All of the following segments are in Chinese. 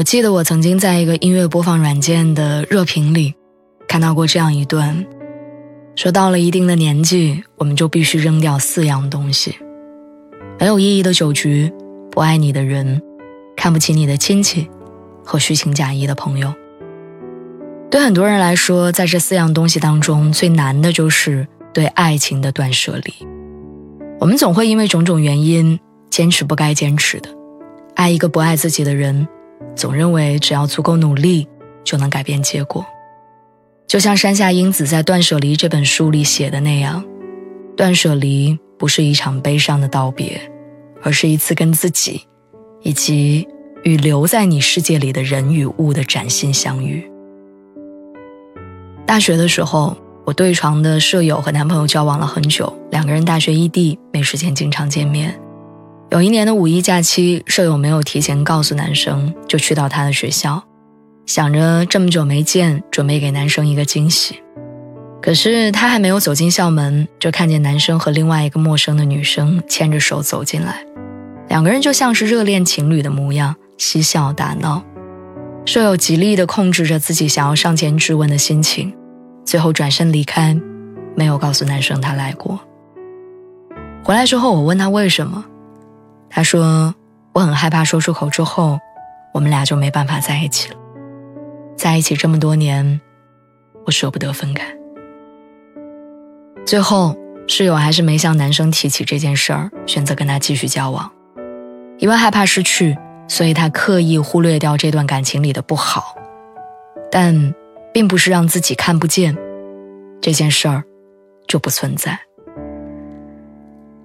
我记得我曾经在一个音乐播放软件的热评里看到过这样一段，说到了一定的年纪，我们就必须扔掉四样东西：没有意义的酒局、不爱你的人、看不起你的亲戚和虚情假意的朋友。对很多人来说，在这四样东西当中，最难的就是对爱情的断舍离。我们总会因为种种原因坚持不该坚持的，爱一个不爱自己的人。总认为只要足够努力就能改变结果，就像山下英子在《断舍离》这本书里写的那样，断舍离不是一场悲伤的道别，而是一次跟自己以及与留在你世界里的人与物的崭新相遇。大学的时候，我对床的舍友和男朋友交往了很久，两个人大学异地，没时间经常见面。有一年的五一假期，舍友没有提前告诉男生，就去到他的学校，想着这么久没见，准备给男生一个惊喜。可是他还没有走进校门，就看见男生和另外一个陌生的女生牵着手走进来，两个人就像是热恋情侣的模样，嬉笑打闹。舍友极力地控制着自己想要上前质问的心情，最后转身离开，没有告诉男生他来过。回来之后，我问他为什么。他说：“我很害怕说出口之后，我们俩就没办法在一起了。在一起这么多年，我舍不得分开。最后，室友还是没向男生提起这件事儿，选择跟他继续交往。因为害怕失去，所以他刻意忽略掉这段感情里的不好，但并不是让自己看不见这件事儿就不存在。”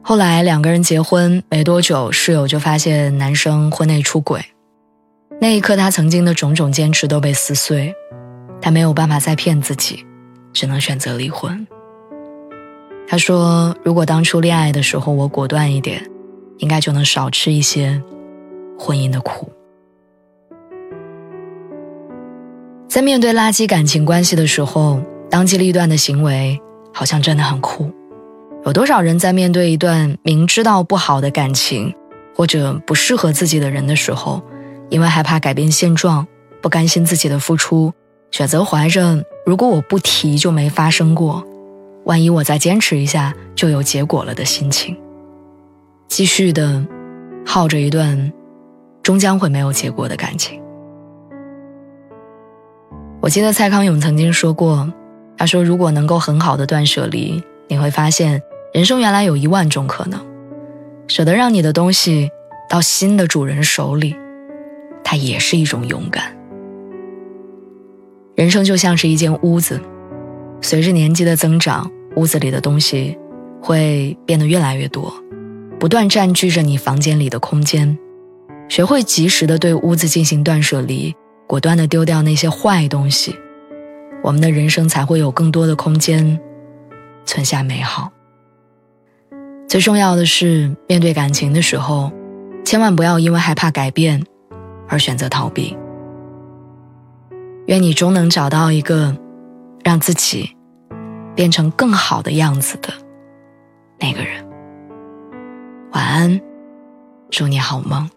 后来两个人结婚没多久，室友就发现男生婚内出轨。那一刻，他曾经的种种坚持都被撕碎，他没有办法再骗自己，只能选择离婚。他说：“如果当初恋爱的时候我果断一点，应该就能少吃一些婚姻的苦。”在面对垃圾感情关系的时候，当机立断的行为好像真的很酷。有多少人在面对一段明知道不好的感情，或者不适合自己的人的时候，因为害怕改变现状，不甘心自己的付出，选择怀着“如果我不提就没发生过，万一我再坚持一下就有结果了”的心情，继续的耗着一段终将会没有结果的感情。我记得蔡康永曾经说过，他说：“如果能够很好的断舍离，你会发现。”人生原来有一万种可能，舍得让你的东西到新的主人手里，它也是一种勇敢。人生就像是一间屋子，随着年纪的增长，屋子里的东西会变得越来越多，不断占据着你房间里的空间。学会及时的对屋子进行断舍离，果断的丢掉那些坏东西，我们的人生才会有更多的空间存下美好。最重要的是，面对感情的时候，千万不要因为害怕改变而选择逃避。愿你终能找到一个让自己变成更好的样子的那个人。晚安，祝你好梦。